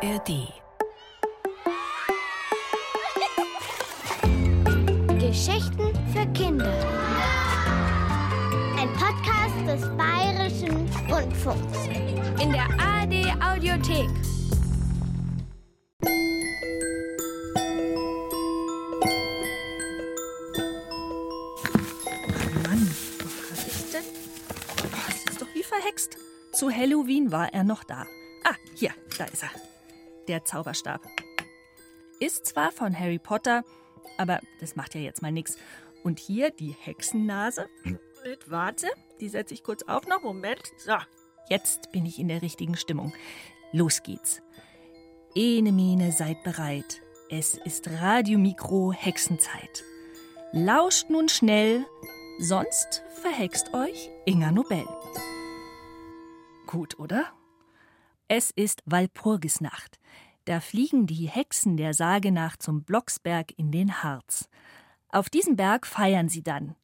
ARD. Geschichten für Kinder. Ein Podcast des Bayerischen Rundfunks. In der ARD Audiothek. Mann, hab ich's denn? Oh, das ist doch wie verhext. Zu Halloween war er noch da. Ah, hier, da ist er. Der Zauberstab. Ist zwar von Harry Potter, aber das macht ja jetzt mal nichts. Und hier die Hexennase. Mit Warte, die setze ich kurz auf noch. Moment. So, jetzt bin ich in der richtigen Stimmung. Los geht's. Ene Mene, seid bereit. Es ist Radiomikro Hexenzeit. Lauscht nun schnell, sonst verhext euch Inga Nobel. Gut, oder? Es ist Walpurgisnacht. Da fliegen die Hexen der Sage nach zum Blocksberg in den Harz. Auf diesem Berg feiern sie dann.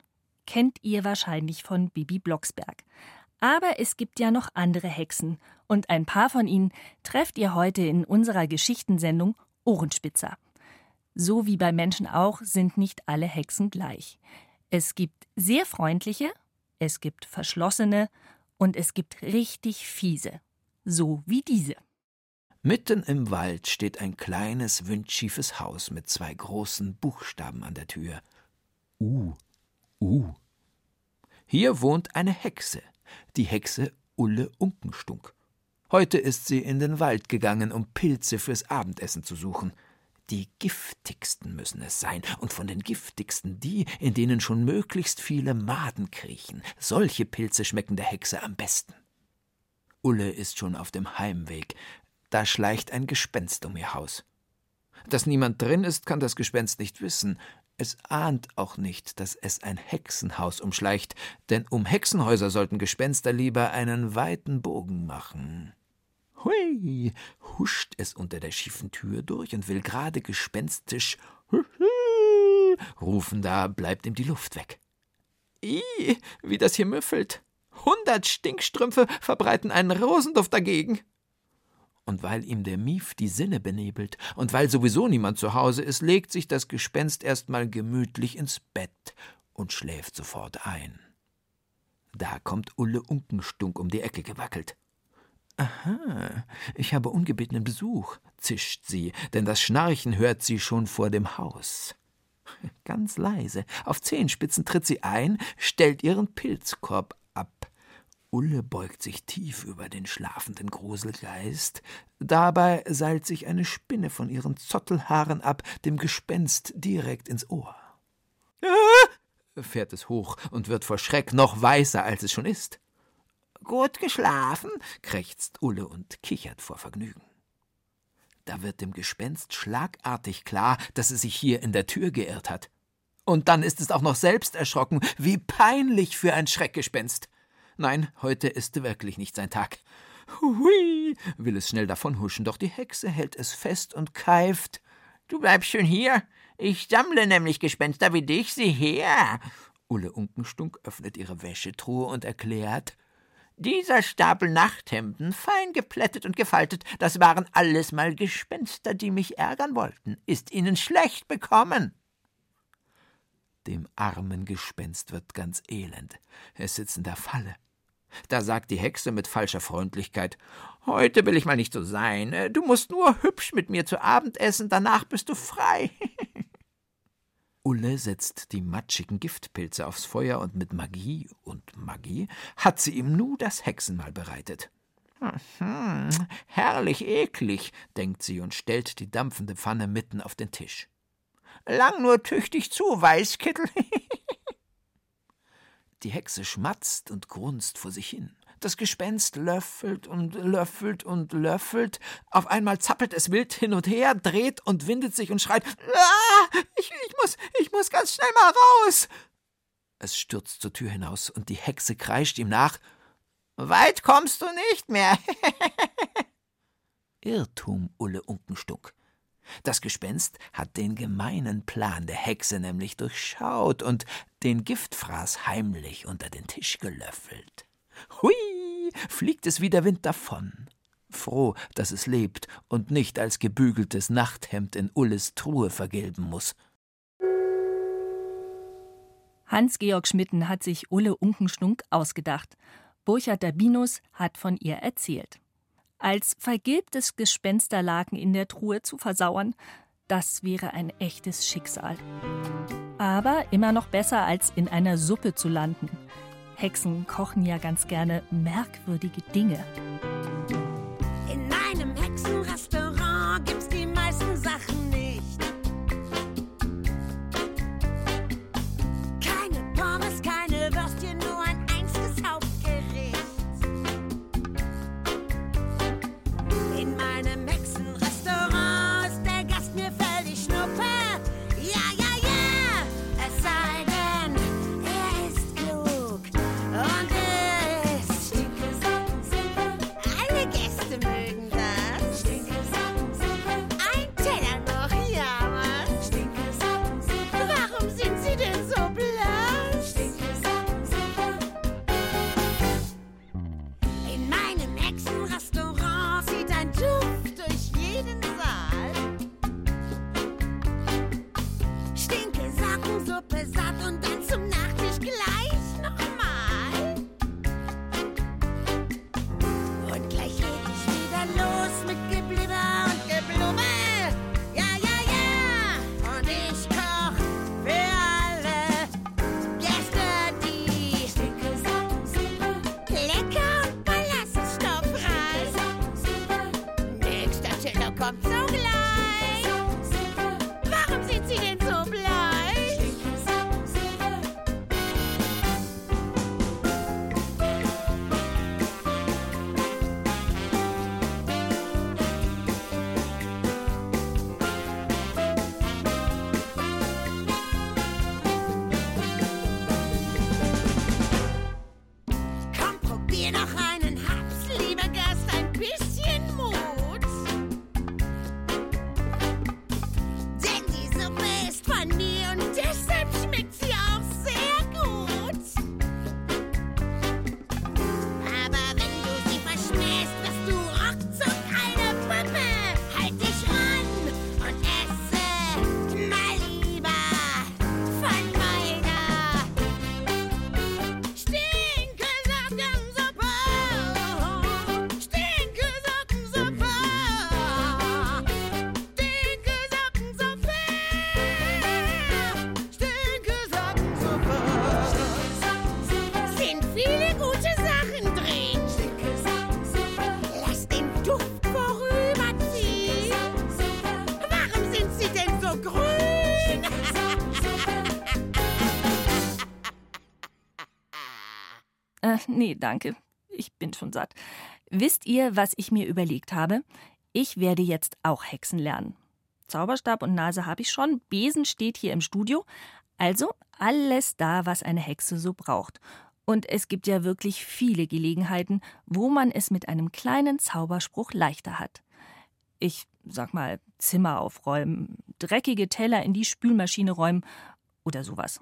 Kennt ihr wahrscheinlich von Bibi Blocksberg. Aber es gibt ja noch andere Hexen, und ein paar von ihnen trefft ihr heute in unserer Geschichtensendung Ohrenspitzer. So wie bei Menschen auch sind nicht alle Hexen gleich. Es gibt sehr freundliche, es gibt verschlossene und es gibt richtig fiese. So wie diese. Mitten im Wald steht ein kleines, windschiefes Haus mit zwei großen Buchstaben an der Tür. U. U. Hier wohnt eine Hexe, die Hexe Ulle Unkenstunk. Heute ist sie in den Wald gegangen, um Pilze fürs Abendessen zu suchen. Die giftigsten müssen es sein, und von den giftigsten die, in denen schon möglichst viele Maden kriechen. Solche Pilze schmecken der Hexe am besten. Ulle ist schon auf dem Heimweg. Da schleicht ein Gespenst um ihr Haus. Dass niemand drin ist, kann das Gespenst nicht wissen. Es ahnt auch nicht, dass es ein Hexenhaus umschleicht, denn um Hexenhäuser sollten Gespenster lieber einen weiten Bogen machen. Hui, huscht es unter der schiefen Tür durch und will gerade gespenstisch rufen, da bleibt ihm die Luft weg. I, wie das hier müffelt. Hundert Stinkstrümpfe verbreiten einen Rosenduft dagegen. Und weil ihm der Mief die Sinne benebelt und weil sowieso niemand zu Hause ist, legt sich das Gespenst erstmal gemütlich ins Bett und schläft sofort ein. Da kommt Ulle Unkenstunk um die Ecke gewackelt. Aha, ich habe ungebetenen Besuch, zischt sie, denn das Schnarchen hört sie schon vor dem Haus. Ganz leise, auf Zehenspitzen tritt sie ein, stellt ihren Pilzkorb ab. Ulle beugt sich tief über den schlafenden Gruselgeist. Dabei seilt sich eine Spinne von ihren Zottelhaaren ab, dem Gespenst direkt ins Ohr. Ah! fährt es hoch und wird vor Schreck noch weißer, als es schon ist. Gut geschlafen, krächzt Ulle und kichert vor Vergnügen. Da wird dem Gespenst schlagartig klar, dass es sich hier in der Tür geirrt hat. Und dann ist es auch noch selbst erschrocken, wie peinlich für ein Schreckgespenst. Nein, heute ist wirklich nicht sein Tag. Hui, will es schnell davonhuschen, doch die Hexe hält es fest und keift. Du bleibst schön hier. Ich sammle nämlich Gespenster wie dich, sieh her. Ulle Unkenstunk öffnet ihre Wäschetruhe und erklärt, dieser Stapel Nachthemden, fein geplättet und gefaltet, das waren alles mal Gespenster, die mich ärgern wollten. Ist Ihnen schlecht bekommen? Dem armen Gespenst wird ganz elend. Es sitzt in der Falle. Da sagt die Hexe mit falscher Freundlichkeit Heute will ich mal nicht so sein. Du musst nur hübsch mit mir zu Abend essen, danach bist du frei. Ulle setzt die matschigen Giftpilze aufs Feuer und mit Magie und Magie hat sie ihm nu das Hexenmahl bereitet. Hm, herrlich eklig, denkt sie und stellt die dampfende Pfanne mitten auf den Tisch. Lang nur tüchtig zu, Weißkittel. die Hexe schmatzt und grunzt vor sich hin. Das Gespenst löffelt und löffelt und löffelt. Auf einmal zappelt es wild hin und her, dreht und windet sich und schreit: ah, ich, ich, muss, ich muss ganz schnell mal raus. Es stürzt zur Tür hinaus und die Hexe kreischt ihm nach: Weit kommst du nicht mehr. Irrtum, Ulle Unkenstunk. Das Gespenst hat den gemeinen Plan der Hexe nämlich durchschaut und den Giftfraß heimlich unter den Tisch gelöffelt. Hui, fliegt es wie der Wind davon. froh, dass es lebt und nicht als gebügeltes Nachthemd in Ulles Truhe vergelben muss. Hans-Georg Schmitten hat sich Ulle Unkenschnunk ausgedacht. Burchard Dabinus hat von ihr erzählt. Als vergilbtes Gespensterlaken in der Truhe zu versauern, das wäre ein echtes Schicksal. Aber immer noch besser, als in einer Suppe zu landen. Hexen kochen ja ganz gerne merkwürdige Dinge. Sockensuppe satt und dann zum Nachtisch You know Nee, danke. Ich bin schon satt. Wisst ihr, was ich mir überlegt habe? Ich werde jetzt auch Hexen lernen. Zauberstab und Nase habe ich schon, Besen steht hier im Studio. Also alles da, was eine Hexe so braucht. Und es gibt ja wirklich viele Gelegenheiten, wo man es mit einem kleinen Zauberspruch leichter hat. Ich sag mal, Zimmer aufräumen, dreckige Teller in die Spülmaschine räumen oder sowas.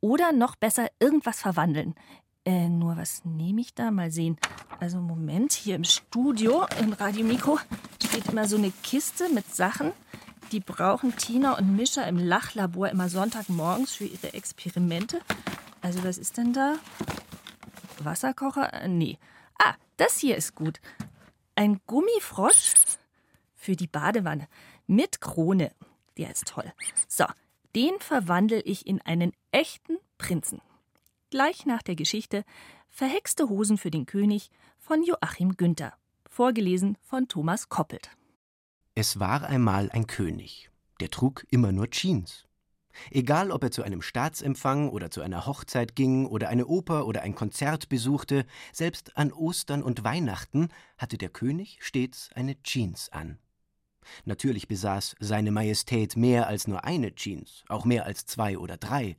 Oder noch besser irgendwas verwandeln. Äh, nur was nehme ich da? Mal sehen. Also Moment, hier im Studio, im Radiomikro, steht immer so eine Kiste mit Sachen. Die brauchen Tina und Mischa im Lachlabor immer Sonntagmorgens für ihre Experimente. Also was ist denn da? Wasserkocher? Äh, nee. Ah, das hier ist gut. Ein Gummifrosch für die Badewanne mit Krone. Der ist toll. So, den verwandle ich in einen echten Prinzen. Gleich nach der Geschichte Verhexte Hosen für den König von Joachim Günther. Vorgelesen von Thomas Koppelt. Es war einmal ein König, der trug immer nur Jeans. Egal, ob er zu einem Staatsempfang oder zu einer Hochzeit ging oder eine Oper oder ein Konzert besuchte, selbst an Ostern und Weihnachten hatte der König stets eine Jeans an. Natürlich besaß seine Majestät mehr als nur eine Jeans, auch mehr als zwei oder drei.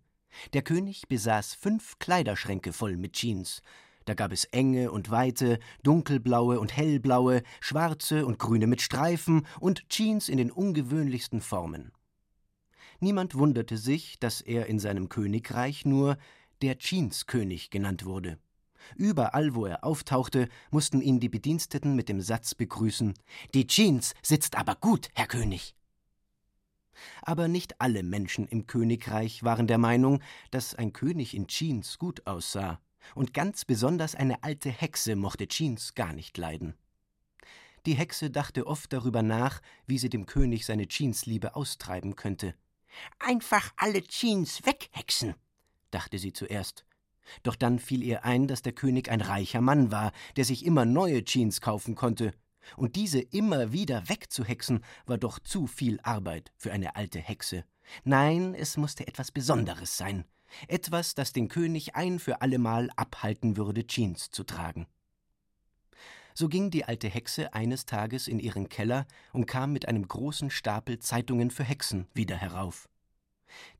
Der König besaß fünf Kleiderschränke voll mit Jeans. Da gab es enge und weite, dunkelblaue und hellblaue, schwarze und grüne mit Streifen und Jeans in den ungewöhnlichsten Formen. Niemand wunderte sich, dass er in seinem Königreich nur der Jeanskönig genannt wurde. Überall, wo er auftauchte, mussten ihn die Bediensteten mit dem Satz begrüßen Die Jeans sitzt aber gut, Herr König. Aber nicht alle Menschen im Königreich waren der Meinung, dass ein König in Jeans gut aussah, und ganz besonders eine alte Hexe mochte Jeans gar nicht leiden. Die Hexe dachte oft darüber nach, wie sie dem König seine Jeansliebe austreiben könnte. Einfach alle Jeans weghexen, dachte sie zuerst. Doch dann fiel ihr ein, dass der König ein reicher Mann war, der sich immer neue Jeans kaufen konnte, und diese immer wieder wegzuhexen, war doch zu viel Arbeit für eine alte Hexe. Nein, es musste etwas Besonderes sein. Etwas, das den König ein für allemal abhalten würde, Jeans zu tragen. So ging die alte Hexe eines Tages in ihren Keller und kam mit einem großen Stapel Zeitungen für Hexen wieder herauf.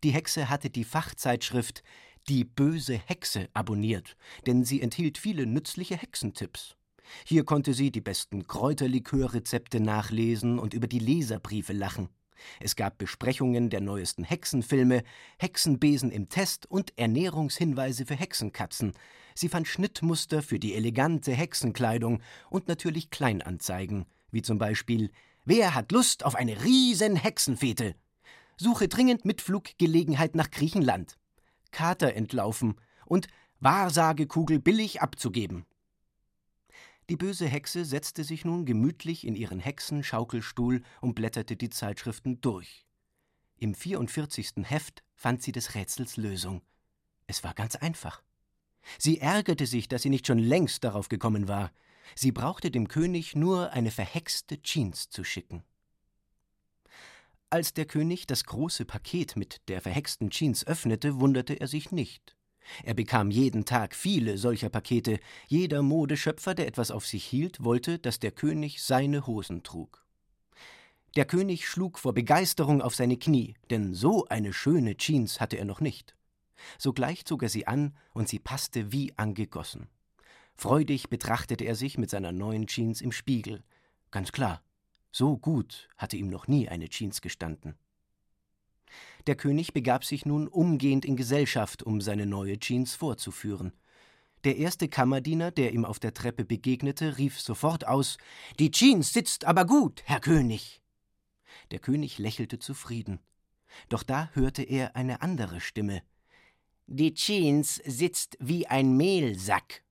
Die Hexe hatte die Fachzeitschrift Die böse Hexe abonniert, denn sie enthielt viele nützliche Hexentipps. Hier konnte sie die besten Kräuterlikörrezepte nachlesen und über die Leserbriefe lachen. Es gab Besprechungen der neuesten Hexenfilme, Hexenbesen im Test und Ernährungshinweise für Hexenkatzen. Sie fand Schnittmuster für die elegante Hexenkleidung und natürlich Kleinanzeigen, wie zum Beispiel Wer hat Lust auf eine riesen Hexenfete? Suche dringend Mitfluggelegenheit nach Griechenland. Kater entlaufen und Wahrsagekugel billig abzugeben. Die böse Hexe setzte sich nun gemütlich in ihren Hexenschaukelstuhl und blätterte die Zeitschriften durch. Im 44. Heft fand sie des Rätsels Lösung. Es war ganz einfach. Sie ärgerte sich, dass sie nicht schon längst darauf gekommen war. Sie brauchte dem König nur eine verhexte Jeans zu schicken. Als der König das große Paket mit der verhexten Jeans öffnete, wunderte er sich nicht. Er bekam jeden Tag viele solcher Pakete. Jeder Modeschöpfer, der etwas auf sich hielt, wollte, dass der König seine Hosen trug. Der König schlug vor Begeisterung auf seine Knie, denn so eine schöne Jeans hatte er noch nicht. Sogleich zog er sie an und sie passte wie angegossen. Freudig betrachtete er sich mit seiner neuen Jeans im Spiegel. Ganz klar, so gut hatte ihm noch nie eine Jeans gestanden. Der König begab sich nun umgehend in Gesellschaft, um seine neue Jeans vorzuführen. Der erste Kammerdiener, der ihm auf der Treppe begegnete, rief sofort aus Die Jeans sitzt aber gut, Herr König. Der König lächelte zufrieden. Doch da hörte er eine andere Stimme. Die Jeans sitzt wie ein Mehlsack.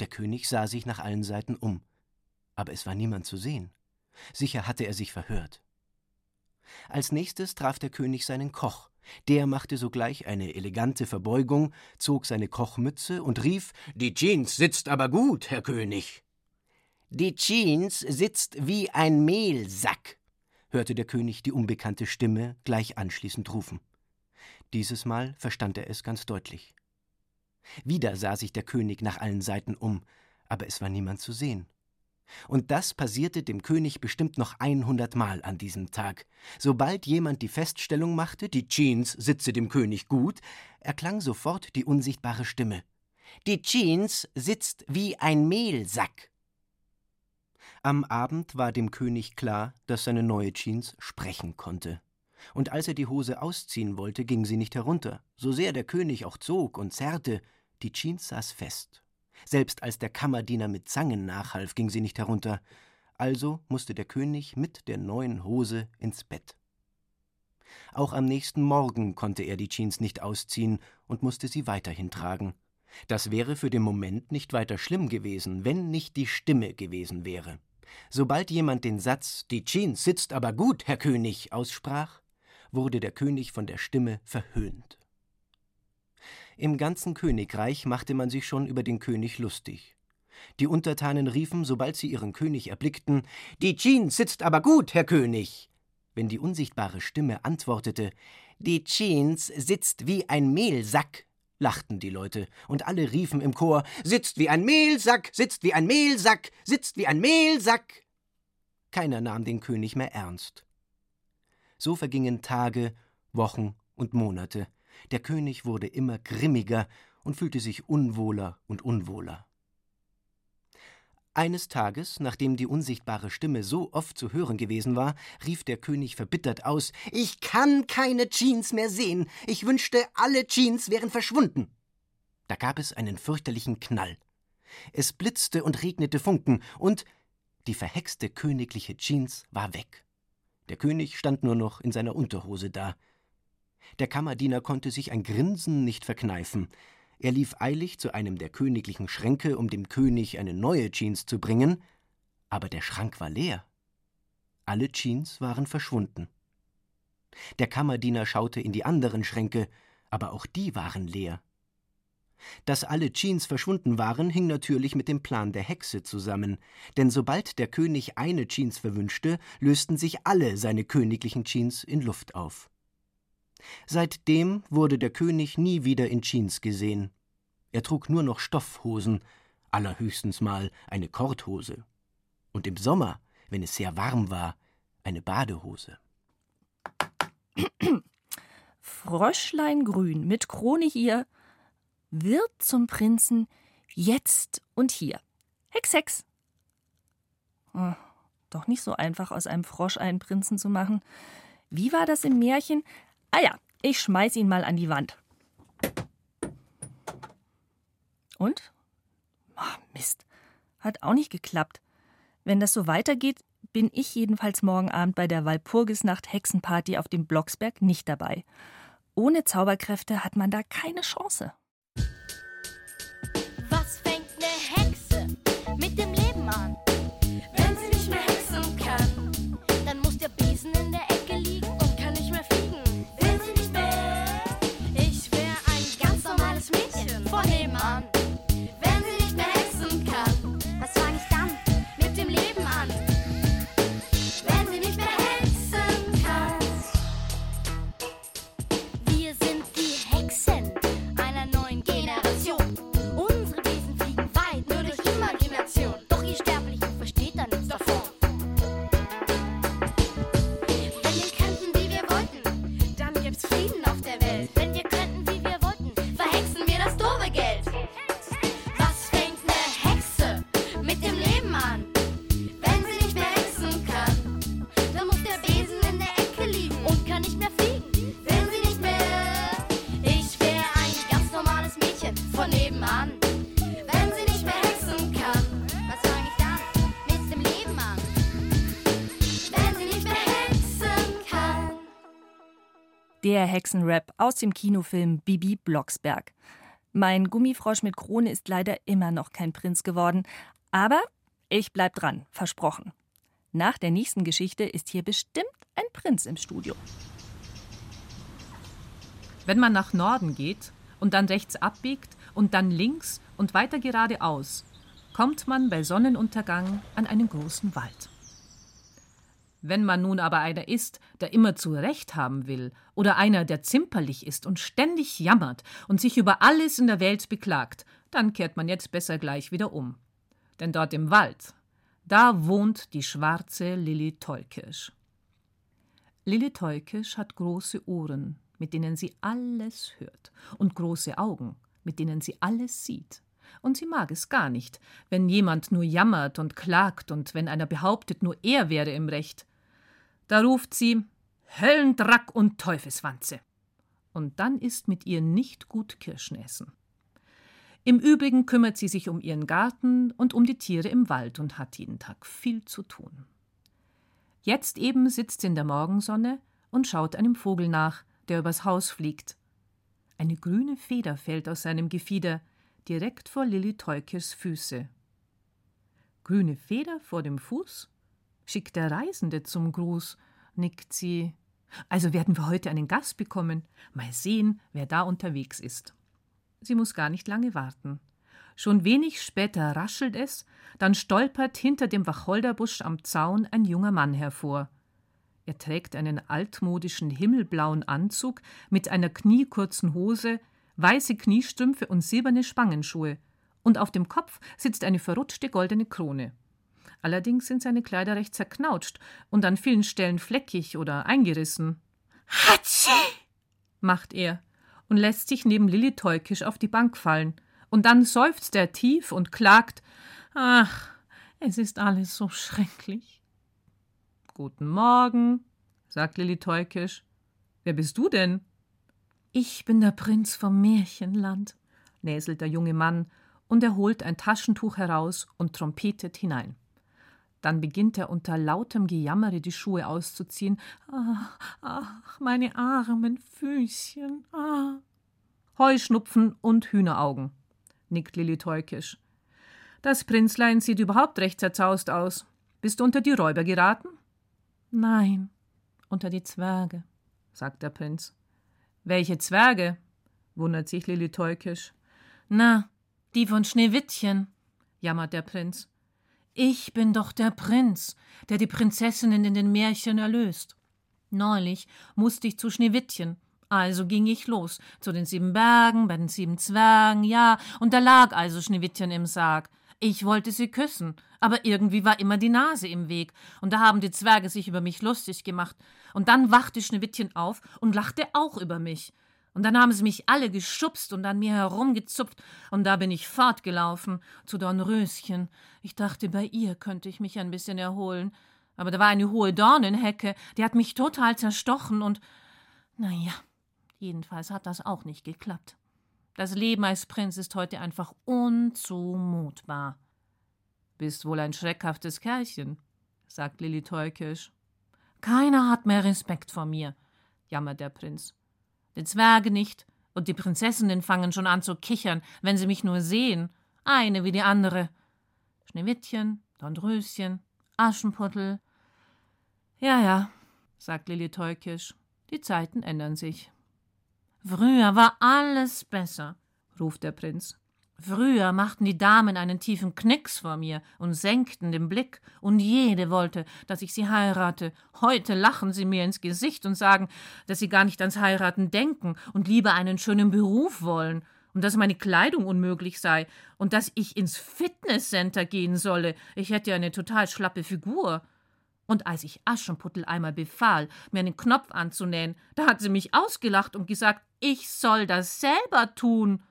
Der König sah sich nach allen Seiten um, aber es war niemand zu sehen. Sicher hatte er sich verhört. Als nächstes traf der König seinen Koch. Der machte sogleich eine elegante Verbeugung, zog seine Kochmütze und rief Die Jeans sitzt aber gut, Herr König. Die Jeans sitzt wie ein Mehlsack, hörte der König die unbekannte Stimme gleich anschließend rufen. Dieses Mal verstand er es ganz deutlich. Wieder sah sich der König nach allen Seiten um, aber es war niemand zu sehen. Und das passierte dem König bestimmt noch einhundertmal an diesem Tag. Sobald jemand die Feststellung machte, die Jeans sitze dem König gut, erklang sofort die unsichtbare Stimme. Die Jeans sitzt wie ein Mehlsack. Am Abend war dem König klar, dass seine neue Jeans sprechen konnte. Und als er die Hose ausziehen wollte, ging sie nicht herunter. So sehr der König auch zog und zerrte, die Jeans saß fest. Selbst als der Kammerdiener mit Zangen nachhalf, ging sie nicht herunter. Also musste der König mit der neuen Hose ins Bett. Auch am nächsten Morgen konnte er die Jeans nicht ausziehen und musste sie weiterhin tragen. Das wäre für den Moment nicht weiter schlimm gewesen, wenn nicht die Stimme gewesen wäre. Sobald jemand den Satz Die Jeans sitzt aber gut, Herr König, aussprach, wurde der König von der Stimme verhöhnt. Im ganzen Königreich machte man sich schon über den König lustig. Die Untertanen riefen, sobald sie ihren König erblickten Die Jeans sitzt aber gut, Herr König. Wenn die unsichtbare Stimme antwortete Die Jeans sitzt wie ein Mehlsack, lachten die Leute, und alle riefen im Chor Sitzt wie ein Mehlsack, sitzt wie ein Mehlsack, sitzt wie ein Mehlsack. Keiner nahm den König mehr ernst. So vergingen Tage, Wochen und Monate, der König wurde immer grimmiger und fühlte sich unwohler und unwohler. Eines Tages, nachdem die unsichtbare Stimme so oft zu hören gewesen war, rief der König verbittert aus Ich kann keine Jeans mehr sehen. Ich wünschte, alle Jeans wären verschwunden. Da gab es einen fürchterlichen Knall. Es blitzte und regnete Funken, und die verhexte königliche Jeans war weg. Der König stand nur noch in seiner Unterhose da. Der Kammerdiener konnte sich ein Grinsen nicht verkneifen. Er lief eilig zu einem der königlichen Schränke, um dem König eine neue Jeans zu bringen, aber der Schrank war leer. Alle Jeans waren verschwunden. Der Kammerdiener schaute in die anderen Schränke, aber auch die waren leer. Dass alle Jeans verschwunden waren, hing natürlich mit dem Plan der Hexe zusammen, denn sobald der König eine Jeans verwünschte, lösten sich alle seine königlichen Jeans in Luft auf. Seitdem wurde der König nie wieder in Jeans gesehen. Er trug nur noch Stoffhosen, allerhöchstens mal eine Korthose. Und im Sommer, wenn es sehr warm war, eine Badehose. Fröschlein grün mit Krone hier wird zum Prinzen jetzt und hier. Hex, Hex. Oh, doch nicht so einfach, aus einem Frosch einen Prinzen zu machen. Wie war das im Märchen? Ah ja, ich schmeiß ihn mal an die Wand. Und? Oh, Mist. Hat auch nicht geklappt. Wenn das so weitergeht, bin ich jedenfalls morgen Abend bei der Walpurgisnacht Hexenparty auf dem Blocksberg nicht dabei. Ohne Zauberkräfte hat man da keine Chance. Der Hexenrap aus dem Kinofilm Bibi Blocksberg. Mein Gummifrosch mit Krone ist leider immer noch kein Prinz geworden, aber ich bleib dran, versprochen. Nach der nächsten Geschichte ist hier bestimmt ein Prinz im Studio. Wenn man nach Norden geht und dann rechts abbiegt und dann links und weiter geradeaus, kommt man bei Sonnenuntergang an einen großen Wald. Wenn man nun aber einer ist, der immer zu Recht haben will, oder einer, der zimperlich ist und ständig jammert und sich über alles in der Welt beklagt, dann kehrt man jetzt besser gleich wieder um. Denn dort im Wald, da wohnt die schwarze Lilli Teukirsch. Lilli Teukirsch hat große Ohren, mit denen sie alles hört, und große Augen, mit denen sie alles sieht. Und sie mag es gar nicht, wenn jemand nur jammert und klagt und wenn einer behauptet, nur er wäre im Recht. Da ruft sie Höllendrack und Teufelswanze. Und dann ist mit ihr nicht gut Kirschen essen. Im Übrigen kümmert sie sich um ihren Garten und um die Tiere im Wald und hat jeden Tag viel zu tun. Jetzt eben sitzt sie in der Morgensonne und schaut einem Vogel nach, der übers Haus fliegt. Eine grüne Feder fällt aus seinem Gefieder, direkt vor Lilli Teukers Füße. Grüne Feder vor dem Fuß? Schickt der Reisende zum Gruß, nickt sie. Also werden wir heute einen Gast bekommen. Mal sehen, wer da unterwegs ist. Sie muss gar nicht lange warten. Schon wenig später raschelt es, dann stolpert hinter dem Wacholderbusch am Zaun ein junger Mann hervor. Er trägt einen altmodischen himmelblauen Anzug mit einer kniekurzen Hose, weiße Kniestrümpfe und silberne Spangenschuhe, und auf dem Kopf sitzt eine verrutschte goldene Krone. Allerdings sind seine Kleider recht zerknautscht und an vielen Stellen fleckig oder eingerissen. Hatschi! macht er und lässt sich neben Lilli Teukisch auf die Bank fallen. Und dann seufzt er tief und klagt: Ach, es ist alles so schrecklich. Guten Morgen, sagt Lilli Teukisch. Wer bist du denn? Ich bin der Prinz vom Märchenland, näselt der junge Mann, und er holt ein Taschentuch heraus und trompetet hinein. Dann beginnt er unter lautem Gejammere die Schuhe auszuziehen. Ach, ach meine armen Füßchen. Ah. Heuschnupfen und Hühneraugen, nickt Lilli teukisch. Das Prinzlein sieht überhaupt recht zerzaust aus. Bist du unter die Räuber geraten? Nein, unter die Zwerge, sagt der Prinz. Welche Zwerge? wundert sich Lilli teukisch. Na, die von Schneewittchen, jammert der Prinz. Ich bin doch der Prinz, der die Prinzessinnen in den Märchen erlöst. Neulich musste ich zu Schneewittchen, also ging ich los, zu den sieben Bergen, bei den sieben Zwergen, ja, und da lag also Schneewittchen im Sarg. Ich wollte sie küssen, aber irgendwie war immer die Nase im Weg, und da haben die Zwerge sich über mich lustig gemacht, und dann wachte Schneewittchen auf und lachte auch über mich. Und dann haben sie mich alle geschubst und an mir herumgezupft, und da bin ich fortgelaufen zu Dornröschen. Ich dachte, bei ihr könnte ich mich ein bisschen erholen. Aber da war eine hohe Dornenhecke, die hat mich total zerstochen und na ja, jedenfalls hat das auch nicht geklappt. Das Leben als Prinz ist heute einfach unzumutbar. Bist wohl ein schreckhaftes Kerlchen, sagt Lilli teukisch. Keiner hat mehr Respekt vor mir, jammert der Prinz. Die Zwerge nicht, und die Prinzessinnen fangen schon an zu kichern, wenn sie mich nur sehen, eine wie die andere. Schneewittchen, Dornröschen, Aschenputtel. Ja, ja, sagt Lilli teukisch, die Zeiten ändern sich. Früher war alles besser, ruft der Prinz. Früher machten die Damen einen tiefen Knicks vor mir und senkten den Blick, und jede wollte, dass ich sie heirate. Heute lachen sie mir ins Gesicht und sagen, dass sie gar nicht ans Heiraten denken und lieber einen schönen Beruf wollen, und dass meine Kleidung unmöglich sei, und dass ich ins Fitnesscenter gehen solle. Ich hätte eine total schlappe Figur. Und als ich Aschenputtel einmal befahl, mir einen Knopf anzunähen, da hat sie mich ausgelacht und gesagt, ich soll das selber tun.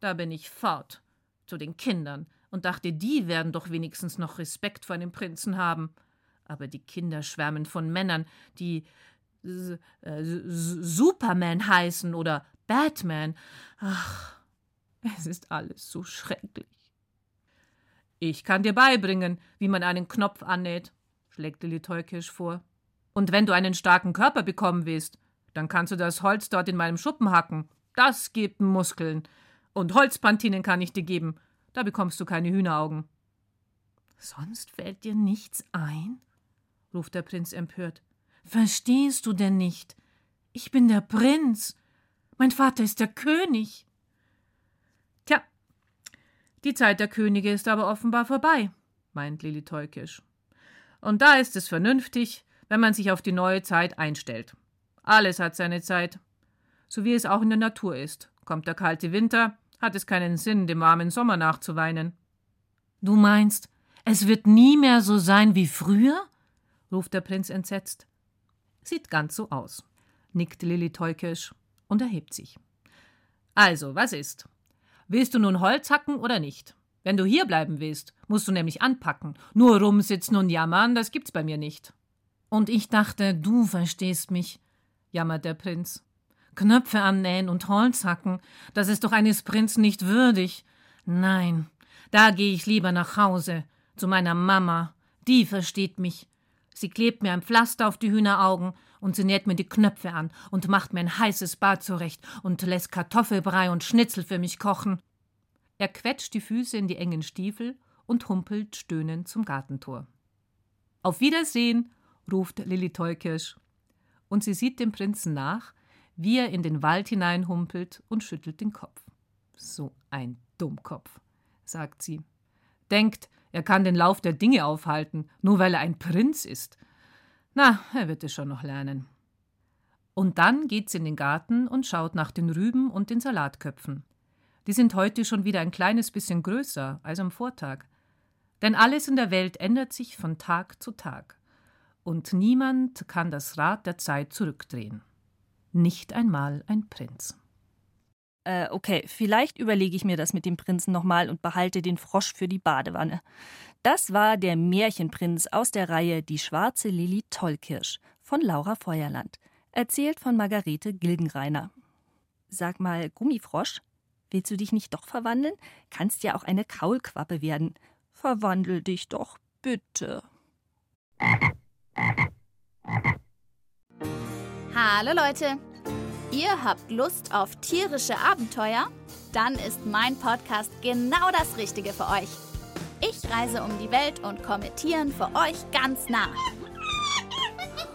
Da bin ich fort zu den Kindern und dachte, die werden doch wenigstens noch Respekt vor einem Prinzen haben. Aber die Kinder schwärmen von Männern, die äh, Superman heißen oder Batman. Ach, es ist alles so schrecklich. Ich kann dir beibringen, wie man einen Knopf annäht, schlägt Lilly teukisch vor. Und wenn du einen starken Körper bekommen willst, dann kannst du das Holz dort in meinem Schuppen hacken. Das gibt Muskeln. Und Holzpantinen kann ich dir geben. Da bekommst du keine Hühneraugen. Sonst fällt dir nichts ein? ruft der Prinz empört. Verstehst du denn nicht? Ich bin der Prinz. Mein Vater ist der König. Tja, die Zeit der Könige ist aber offenbar vorbei, meint Lilli teukisch. Und da ist es vernünftig, wenn man sich auf die neue Zeit einstellt. Alles hat seine Zeit. So wie es auch in der Natur ist. Kommt der kalte Winter, hat es keinen Sinn, dem warmen Sommer nachzuweinen. Du meinst, es wird nie mehr so sein wie früher? ruft der Prinz entsetzt. Sieht ganz so aus, nickt Lilli teukisch und erhebt sich. Also, was ist? Willst du nun Holz hacken oder nicht? Wenn du hier bleiben willst, musst du nämlich anpacken. Nur rumsitzen und jammern, das gibt's bei mir nicht. Und ich dachte, du verstehst mich, jammert der Prinz. Knöpfe annähen und Holz hacken, das ist doch eines Prinzen nicht würdig. Nein, da gehe ich lieber nach Hause, zu meiner Mama. Die versteht mich. Sie klebt mir ein Pflaster auf die Hühneraugen und sie näht mir die Knöpfe an und macht mir ein heißes Bad zurecht und lässt Kartoffelbrei und Schnitzel für mich kochen. Er quetscht die Füße in die engen Stiefel und humpelt stöhnend zum Gartentor. Auf Wiedersehen, ruft Lilli Teukirsch. Und sie sieht dem Prinzen nach, wie er in den Wald hineinhumpelt und schüttelt den Kopf. So ein Dummkopf, sagt sie. Denkt, er kann den Lauf der Dinge aufhalten, nur weil er ein Prinz ist. Na, er wird es schon noch lernen. Und dann geht sie in den Garten und schaut nach den Rüben und den Salatköpfen. Die sind heute schon wieder ein kleines bisschen größer als am Vortag. Denn alles in der Welt ändert sich von Tag zu Tag. Und niemand kann das Rad der Zeit zurückdrehen. Nicht einmal ein Prinz. Äh, okay, vielleicht überlege ich mir das mit dem Prinzen nochmal und behalte den Frosch für die Badewanne. Das war der Märchenprinz aus der Reihe Die schwarze Lilli Tollkirsch von Laura Feuerland, erzählt von Margarete Gilgenreiner. Sag mal, Gummifrosch, Willst du dich nicht doch verwandeln? Kannst ja auch eine Kaulquappe werden. Verwandel dich doch, bitte. Hallo Leute! Ihr habt Lust auf tierische Abenteuer? Dann ist mein Podcast genau das Richtige für euch. Ich reise um die Welt und komme Tieren für euch ganz nah.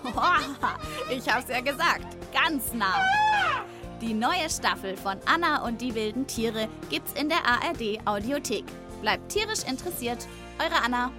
Ich hab's ja gesagt, ganz nah. Die neue Staffel von Anna und die wilden Tiere gibt's in der ARD Audiothek. Bleibt tierisch interessiert, eure Anna.